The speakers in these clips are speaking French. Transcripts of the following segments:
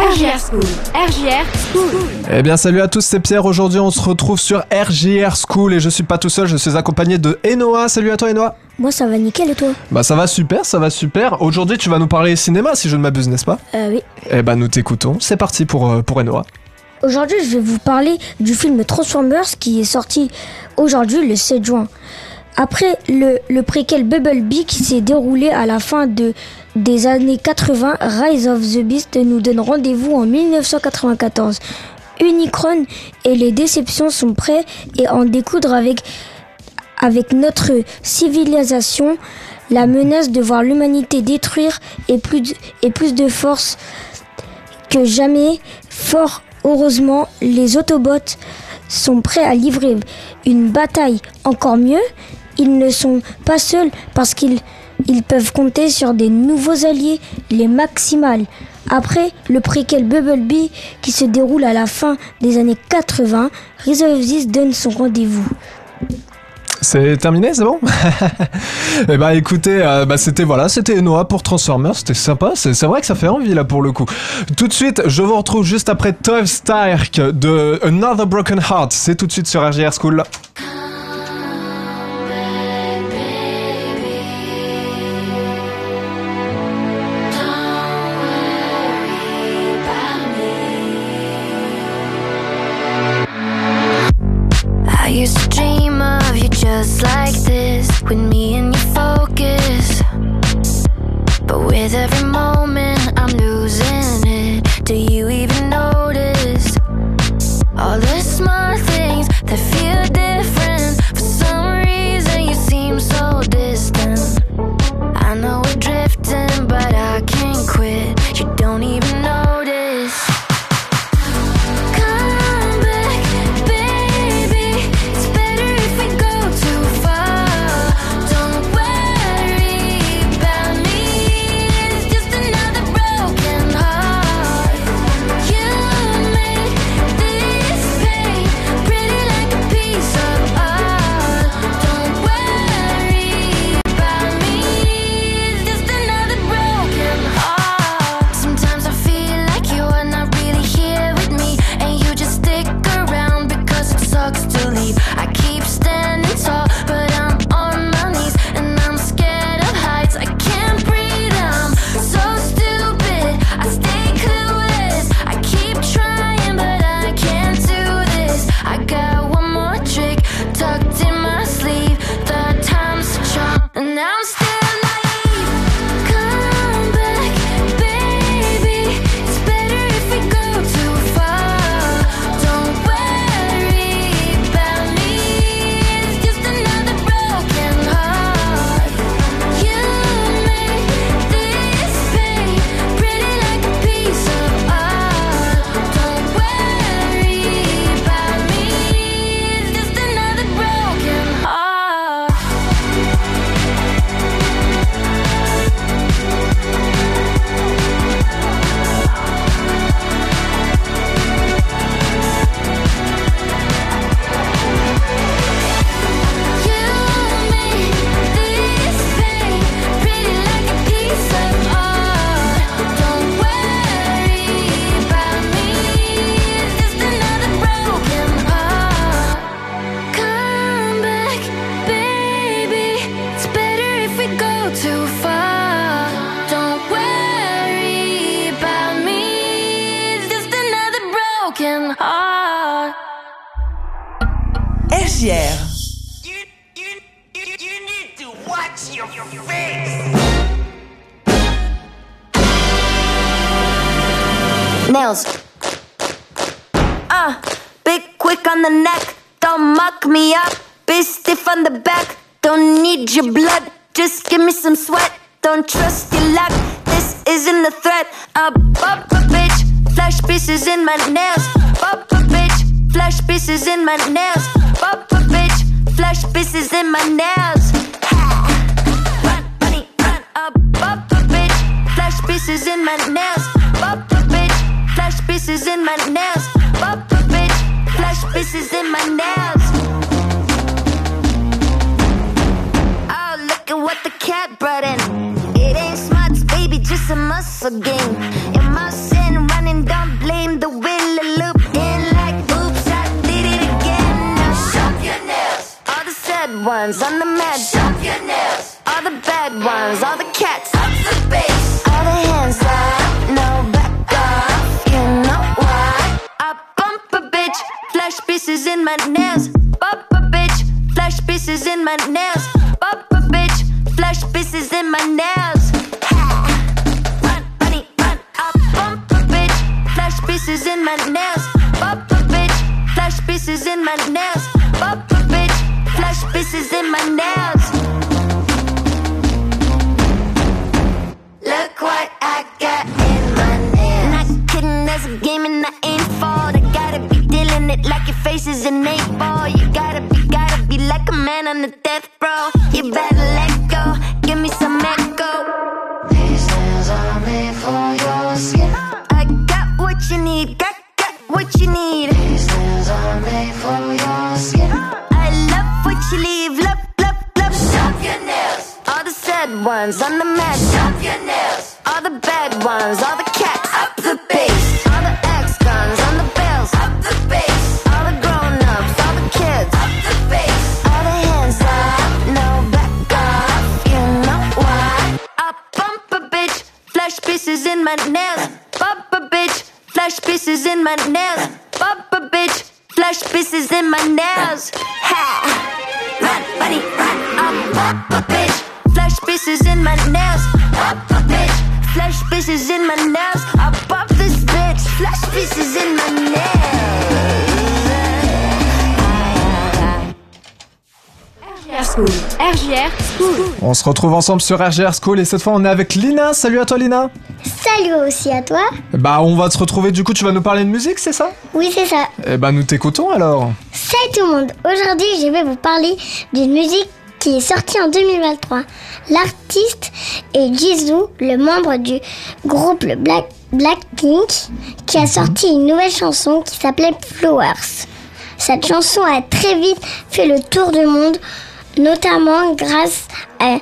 RGR School. RGR School. Eh bien salut à tous, c'est Pierre. Aujourd'hui on se retrouve sur RJR School et je suis pas tout seul, je suis accompagné de Enoa. Salut à toi Enoa. Moi ça va nickel et toi? Bah ça va super, ça va super. Aujourd'hui tu vas nous parler cinéma si je ne m'abuse, n'est-ce pas? Euh oui. Eh ben nous t'écoutons. C'est parti pour, euh, pour Enoa. Aujourd'hui je vais vous parler du film Transformers qui est sorti aujourd'hui le 7 juin. Après le, le préquel Bumblebee qui s'est déroulé à la fin de, des années 80, Rise of the Beast nous donne rendez-vous en 1994. Unicron et les déceptions sont prêts et en découdre avec, notre civilisation. La menace de voir l'humanité détruire est plus de, plus de force que jamais. Fort heureusement, les Autobots sont prêts à livrer une bataille encore mieux. Ils ne sont pas seuls parce qu'ils ils peuvent compter sur des nouveaux alliés, les Maximals. Après le préquel Bumblebee qui se déroule à la fin des années 80, Rise donne son rendez-vous. C'est terminé, c'est bon Eh bah écoutez, euh, bah c'était voilà, c'était Enoa pour Transformers, c'était sympa, c'est vrai que ça fait envie là pour le coup. Tout de suite, je vous retrouve juste après Toy Stark de Another Broken Heart, c'est tout de suite sur RJR School. Nails. Uh, big quick on the neck. Don't muck me up. Be stiff on the back. Don't need your blood. Just give me some sweat. Don't trust your luck. This isn't a threat. A bump a bitch. Flash pieces in my nails. Bump a bitch. Flash pieces in my nails. Bump a bitch. Flash pieces in my nails. pieces in my nails. Pop the bitch, flash pieces in my nails. Pop the bitch, flash pieces in my nails. Oh, look at what the cat brought in. It ain't smarts, baby, just a muscle game. In my sin, running, don't blame the will loop in like oops, I did it again. Now shop your nails. All the sad ones on the mat. Shop your nails. All the bad ones, all the cats. I'm the baby. My nails. Bump a bitch, flash pieces in my nails. Ha! Run, bunny, run. I bump a bitch, flash pieces in my nails. Bump a bitch, flash pieces in my nails. I bump this bitch, flash pieces in my nails. School. RGR School. On se retrouve ensemble sur RGR School et cette fois on est avec Lina. Salut à toi Lina. Salut aussi à toi. Bah on va se retrouver du coup, tu vas nous parler de musique, c'est ça? Oui, c'est ça. Eh bah nous t'écoutons alors. Salut tout le monde. Aujourd'hui, je vais vous parler d'une musique qui est sortie en 2023. L'artiste est Jisoo, le membre du groupe le Black Blackpink, qui a sorti une nouvelle chanson qui s'appelait Flowers. Cette chanson a très vite fait le tour du monde, notamment grâce à,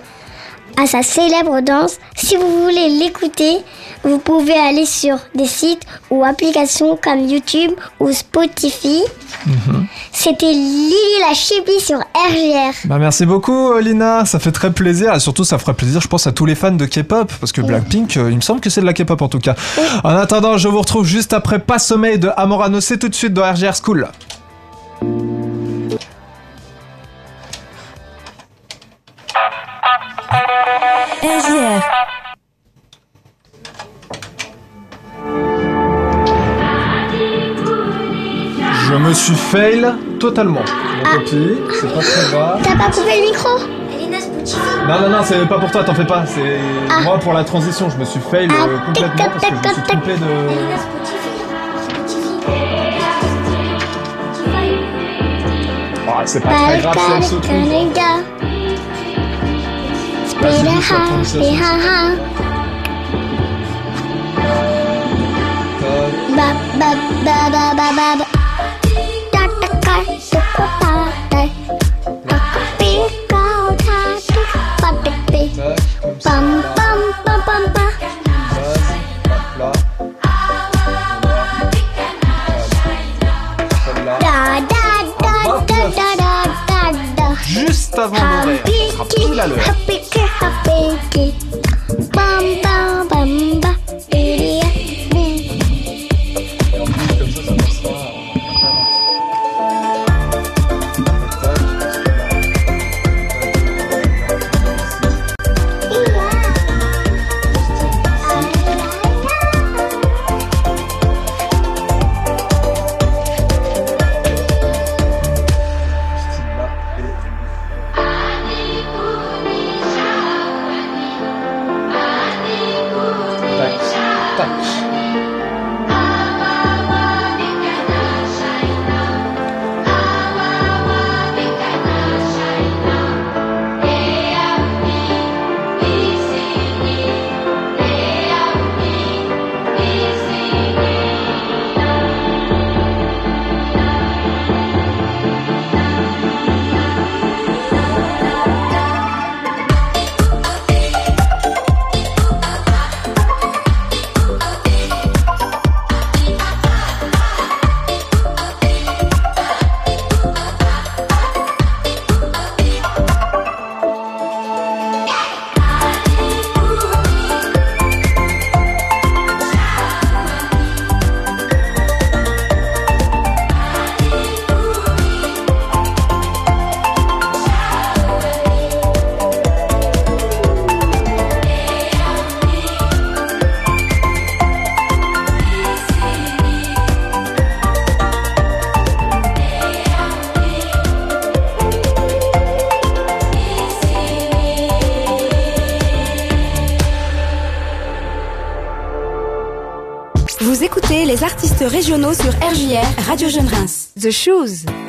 à sa célèbre danse. Si vous voulez l'écouter, vous pouvez aller sur des sites ou applications comme YouTube ou Spotify. C'était Lily la Chibi sur RGR. Bah merci beaucoup euh, Lina, ça fait très plaisir et surtout ça ferait plaisir je pense à tous les fans de K-pop parce que Blackpink euh, il me semble que c'est de la K-pop en tout cas. En attendant je vous retrouve juste après Pas Sommeil de Amorano, c'est tout de suite dans RGR School. Je me suis fail totalement. Mon copie, c'est pas très grave. T'as pas coupé le micro? Non non non c'est pas pour toi, t'en fais pas, c'est moi pour la transition, je me suis fail euh, Ah, complètement parce que je me suis trompé de... Ah, c'est pas très grave se Expressing yourself from senses. Ba ba ba ba ba ba ba. Tata car super power. Papi kau tadi papi pi. Bam bam bam bam bam. Da da da da da da da. Juste avant d'ouvrir. Happy, happy, happy. Bum. Bam 但是 artistes régionaux sur RJR, Radio Jeune Reims. The Shoes.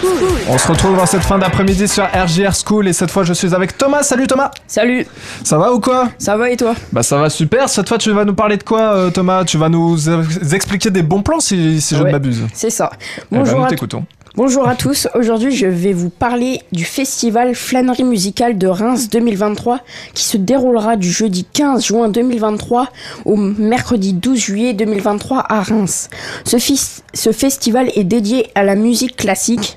School. On se retrouve en cette fin d'après-midi sur RJR School et cette fois je suis avec Thomas. Salut Thomas Salut, Ça va ou quoi? Ça va et toi? Bah ça va super. Cette fois tu vas nous parler de quoi euh, Thomas? Tu vas nous expliquer des bons plans si, si je ne m'abuse. C'est ça. Eh ben, Bonjour, nous t'écoutons. Bonjour à tous. Aujourd'hui, je vais vous parler du festival Flânerie musicale de Reims 2023 qui se déroulera du jeudi 15 juin 2023 au mercredi 12 juillet 2023 à Reims. Ce, ce festival est dédié à la musique classique.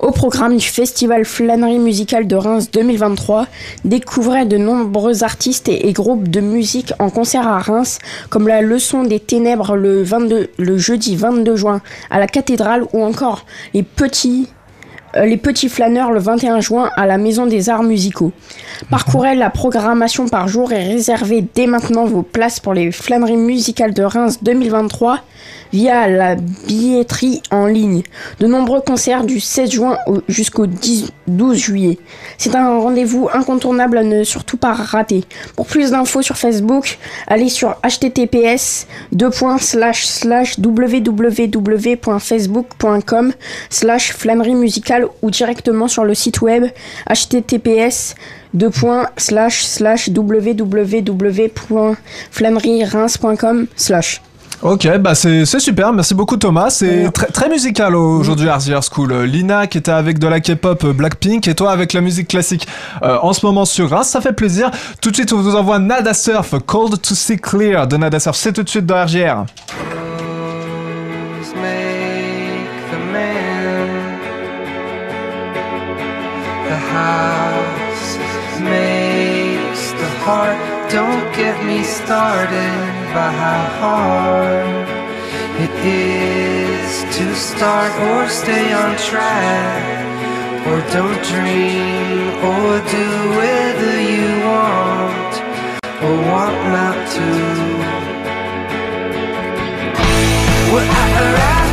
Au programme du festival Flânerie musicale de Reims 2023, découvrez de nombreux artistes et, groupes de musique en concert à Reims, comme la Leçon des Ténèbres le, 22, le jeudi 22 juin à la cathédrale ou encore les petits les petits flâneurs le 21 juin à la Maison des Arts Musicaux. Parcourez la programmation par jour et réservez dès maintenant vos places pour les flâneries musicales de Reims 2023 via la billetterie en ligne. De nombreux concerts du 16 juin au- jusqu'au 10 12 juillet. C'est un rendez-vous incontournable à ne surtout pas rater. Pour plus d'infos sur Facebook, allez sur https www.facebook.com slash flânerie musicale ou directement sur le site web https www.flâneriereims.com slash Ok, bah c'est c'est super, merci beaucoup Thomas. C'est très, très musical aujourd'hui RZR School. Euh, Lina qui était avec de la K-pop euh, Blackpink et toi avec la musique classique euh, en ce moment sur Reims, ça fait plaisir. Tout de suite on vous envoie Nada Surf, Cold to See Clear de Nada Surf. C'est tout de suite dans RGR. Don't get me started by how hard it is to start or stay on track. Or don't dream or do whether you want or want not to. Well, I arrived.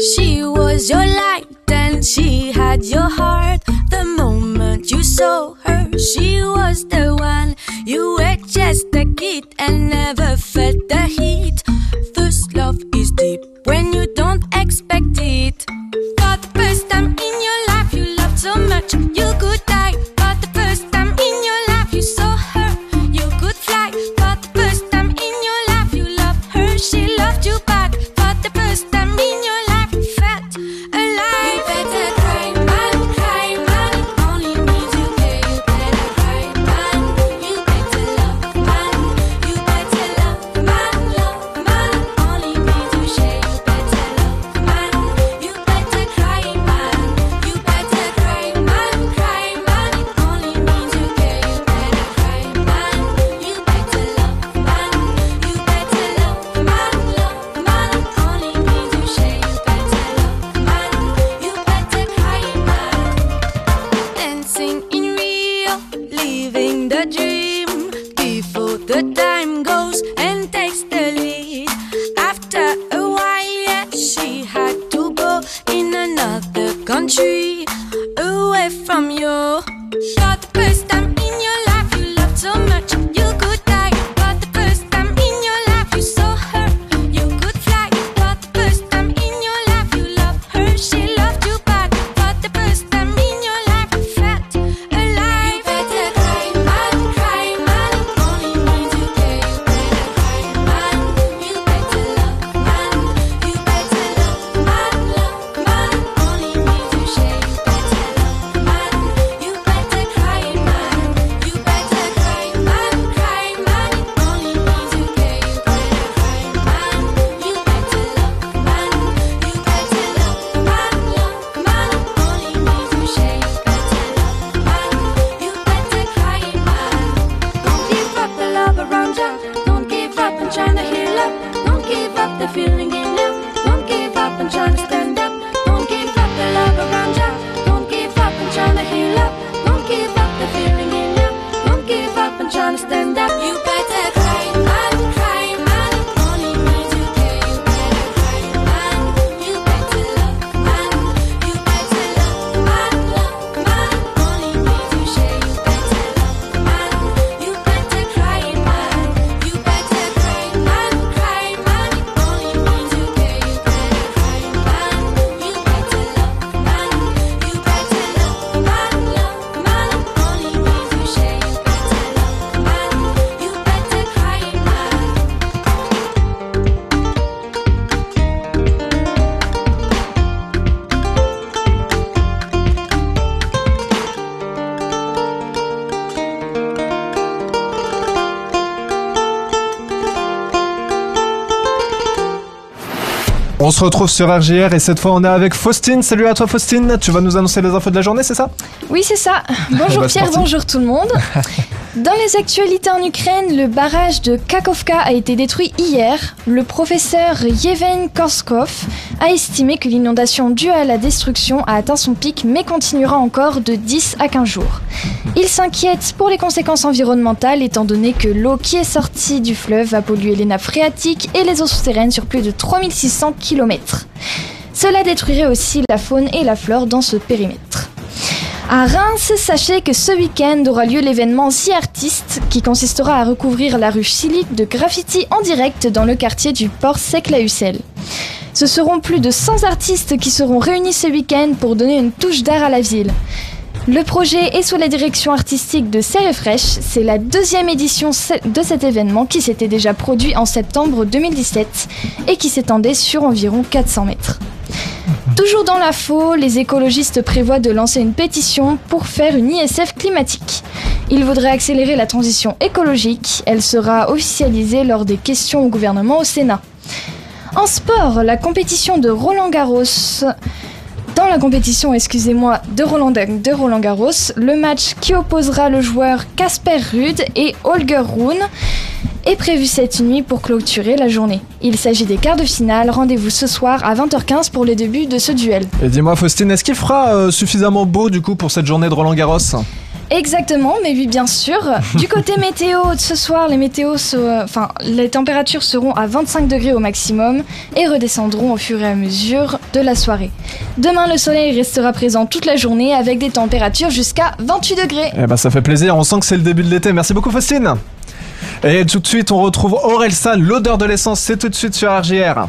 She was your light and she had your heart. The moment you saw her, she was the one. You were just a kid and never felt the heat. On se retrouve sur RGR et cette fois on est avec Faustine. Salut à toi Faustine, tu vas nous annoncer les infos de la journée, c'est ça? Oui, c'est ça. Bonjour Bah, c'est Pierre, bonjour tout le monde. Dans les actualités en Ukraine, le barrage de Kakovka a été détruit hier. Le professeur Yevhen Korskov a estimé que l'inondation due à la destruction a atteint son pic mais continuera encore de 10 à 15 jours. Il s'inquiète pour les conséquences environnementales étant donné que l'eau qui est sortie du fleuve va polluer les nappes phréatiques et les eaux souterraines sur plus de 3600 km. Cela détruirait aussi la faune et la flore dans ce périmètre. À Reims, sachez que ce week-end aura lieu l'événement The Artist qui consistera à recouvrir la rue Chilique de graffiti en direct dans le quartier du port Sec-la-Husselle. Ce seront plus de 100 artistes qui seront réunis ce week-end pour donner une touche d'art à la ville. Le projet est sous la direction artistique de Serre Fraîche. C'est la deuxième édition de cet événement qui s'était déjà produit en septembre 2017 et qui s'étendait sur environ 400 mètres. Toujours dans la faux, les écologistes prévoient de lancer une pétition pour faire une ISF climatique. Ils voudraient accélérer la transition écologique. Elle sera officialisée lors des questions au gouvernement au Sénat. En sport, la compétition de Roland Garros. Dans la compétition, excusez-moi, de Roland, de Roland Garros, le match qui opposera le joueur Casper Ruud et Holger Rune est prévu cette nuit pour clôturer la journée. Il s'agit des quarts de finale. Rendez-vous ce soir à 20h15 pour le début de ce duel. Et dis-moi Faustine, est-ce qu'il fera euh, suffisamment beau du coup pour cette journée de Roland Garros? Exactement, mais oui, bien sûr. Du côté météo, ce soir, les météos, se- enfin, les températures seront à 25 degrés au maximum et redescendront au fur et à mesure de la soirée. Demain, le soleil restera présent toute la journée avec des températures jusqu'à 28 degrés. Eh ben ça fait plaisir, on sent que c'est le début de l'été. Merci beaucoup Faustine. Et tout de suite on retrouve Aurel San, l'odeur de l'essence, c'est tout de suite sur RGR.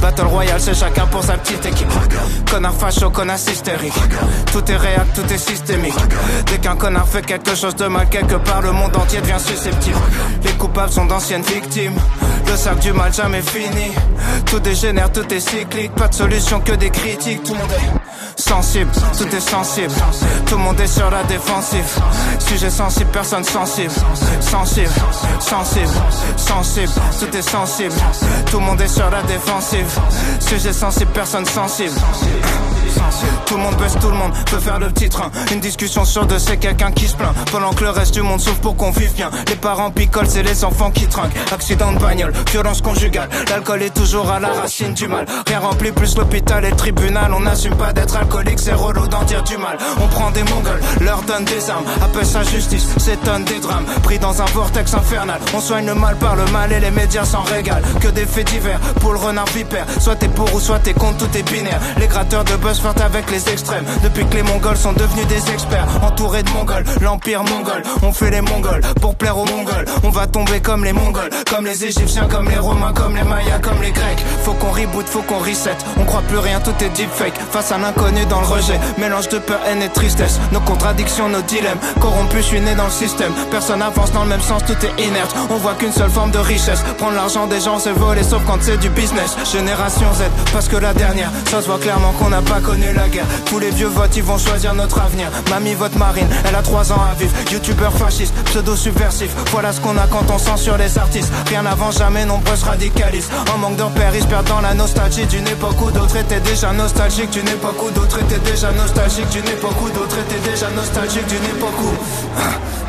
Battle Royale, c'est chacun pour sa petite équipe. Connard facho, connard hystérique. Tout est réel, tout est systémique. Dès qu'un connard fait quelque chose de mal quelque part, le monde entier devient susceptible. Les coupables sont d'anciennes victimes. Le sac du mal jamais fini. Tout dégénère, tout est cyclique. Pas de solution que des critiques. Tout le monde est sensible, tout est sensible. Tout le monde est sur la défensive. Sujet sensible, personne sensible. Sensible, sensible, sensible. Tout est sensible. Tout le monde est sur la défensive. Sujet sensible, personne sensible. Tout le monde baisse, tout le monde peut faire le petit train. Une discussion sur deux, c'est quelqu'un qui se plaint. Pendant que le reste du monde souffre pour qu'on vive bien. Les parents picolent, c'est les enfants qui trinquent. Accident de bagnole, violence conjugale. L'alcool est toujours à la racine du mal. Rien remplit plus l'hôpital et le tribunal. On n'assume pas d'être alcoolique, c'est relou d'en dire du mal. On prend des mongols, leur donne des armes. Appelle ça justice, s'étonne des drames. Pris dans un vortex infernal. On soigne le mal par le mal et les médias s'en régalent. Que des faits divers pour le renard vipère. Soit t'es pour ou soit t'es contre, tout est binaire. Les gratteurs de buzz flirtent avec les extrêmes. Depuis que les mongols sont devenus des experts. Entourés de mongols, l'empire mongol. On fait les mongols pour plaire aux mongols. On va tomber comme les mongols, comme les égyptiens, comme les romains, comme les mayas, comme les grecs. Faut qu'on reboot, faut qu'on reset. On croit plus rien, tout est deepfake. Face à l'inconnu dans le rejet. Mélange de peur, haine et tristesse. Nos contradictions, nos dilemmes. Corrompus, je suis né dans le système. Personne avance dans le même sens, tout est inerte. On voit qu'une seule forme de richesse. Prendre l'argent des gens, c'est voler, sauf quand c'est du business. Génération Z, parce que la dernière, ça se voit clairement qu'on n'a pas connu la guerre. Tous les vieux votent, ils vont choisir notre avenir. Mamie vote marine, elle a 3 ans à vivre. Youtubeur fasciste, pseudo subversif. Voilà ce qu'on a quand on censure les artistes. Rien n'avant jamais, nombreux se radicalisent. En manque de repères, ils se perdent dans la nostalgie d'une époque où d'autres étaient déjà nostalgiques. D'une époque où d'autres étaient déjà nostalgiques. D'une époque où d'autres étaient déjà nostalgiques. D'une époque où.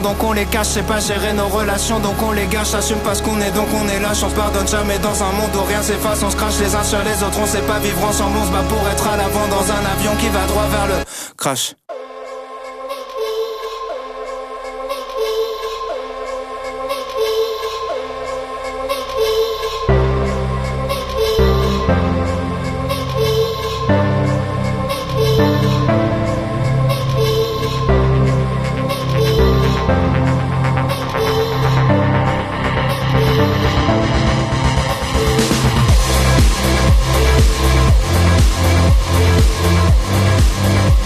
donc on les cache. Sait pas gérer nos relations, donc on les gâche. Assume pas ce qu'on est, donc on est lâche. On se pardonne jamais dans un monde où rien s'efface. On se crache les uns sur les autres, on sait pas vivre ensemble. On se bat pour être à l'avant dans un avion qui va droit vers le crash.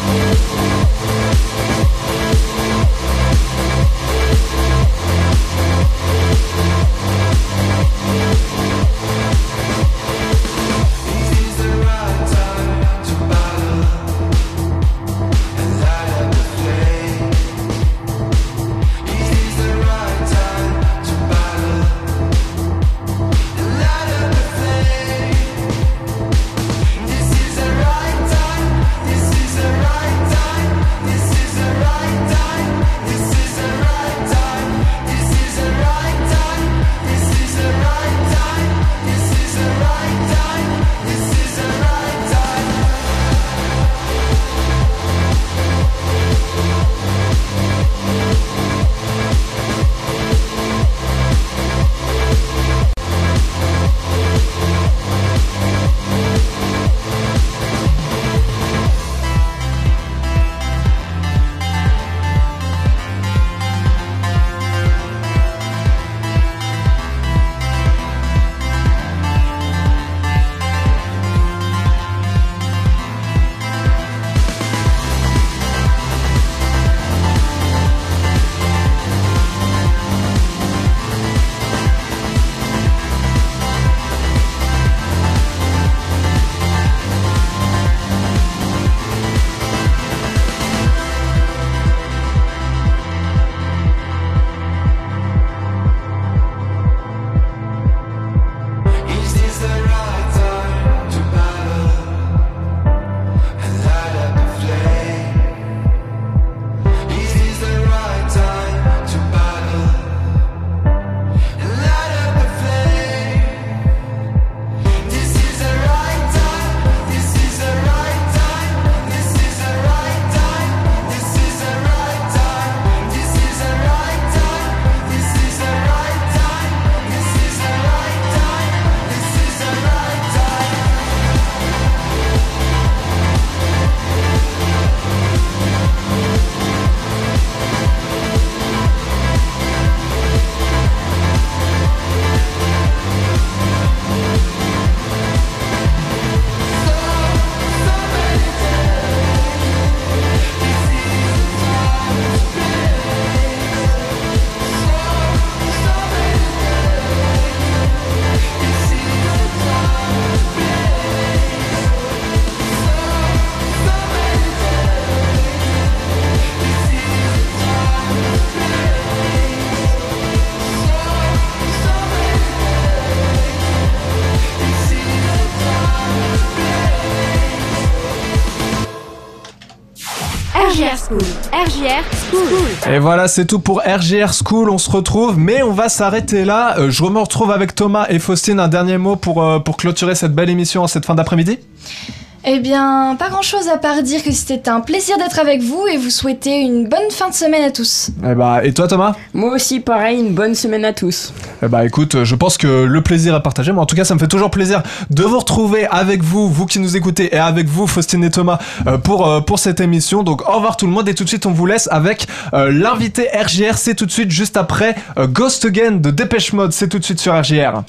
Thank RJR School. Et voilà, c'est tout pour RGR School. On se retrouve, mais on va s'arrêter là. Euh, je me retrouve avec Thomas et Faustine. Un dernier mot pour, euh, pour clôturer cette belle émission en cette fin d'après-midi Eh bien, pas grand chose à part dire que c'était un plaisir d'être avec vous et vous souhaiter une bonne fin de semaine à tous. Eh bah, et toi, Thomas? Moi aussi, pareil, une bonne semaine à tous. Eh bah écoute, je pense que le plaisir est partagé. Moi, en tout cas, ça me fait toujours plaisir de vous retrouver avec vous, vous qui nous écoutez, et avec vous, Faustine et Thomas, euh, pour, euh, pour cette émission. Donc, au revoir tout le monde, et tout de suite, on vous laisse avec euh, l'invité RGR. C'est tout de suite, juste après euh, Ghost Again de Dépêche Mode. C'est tout de suite sur RGR.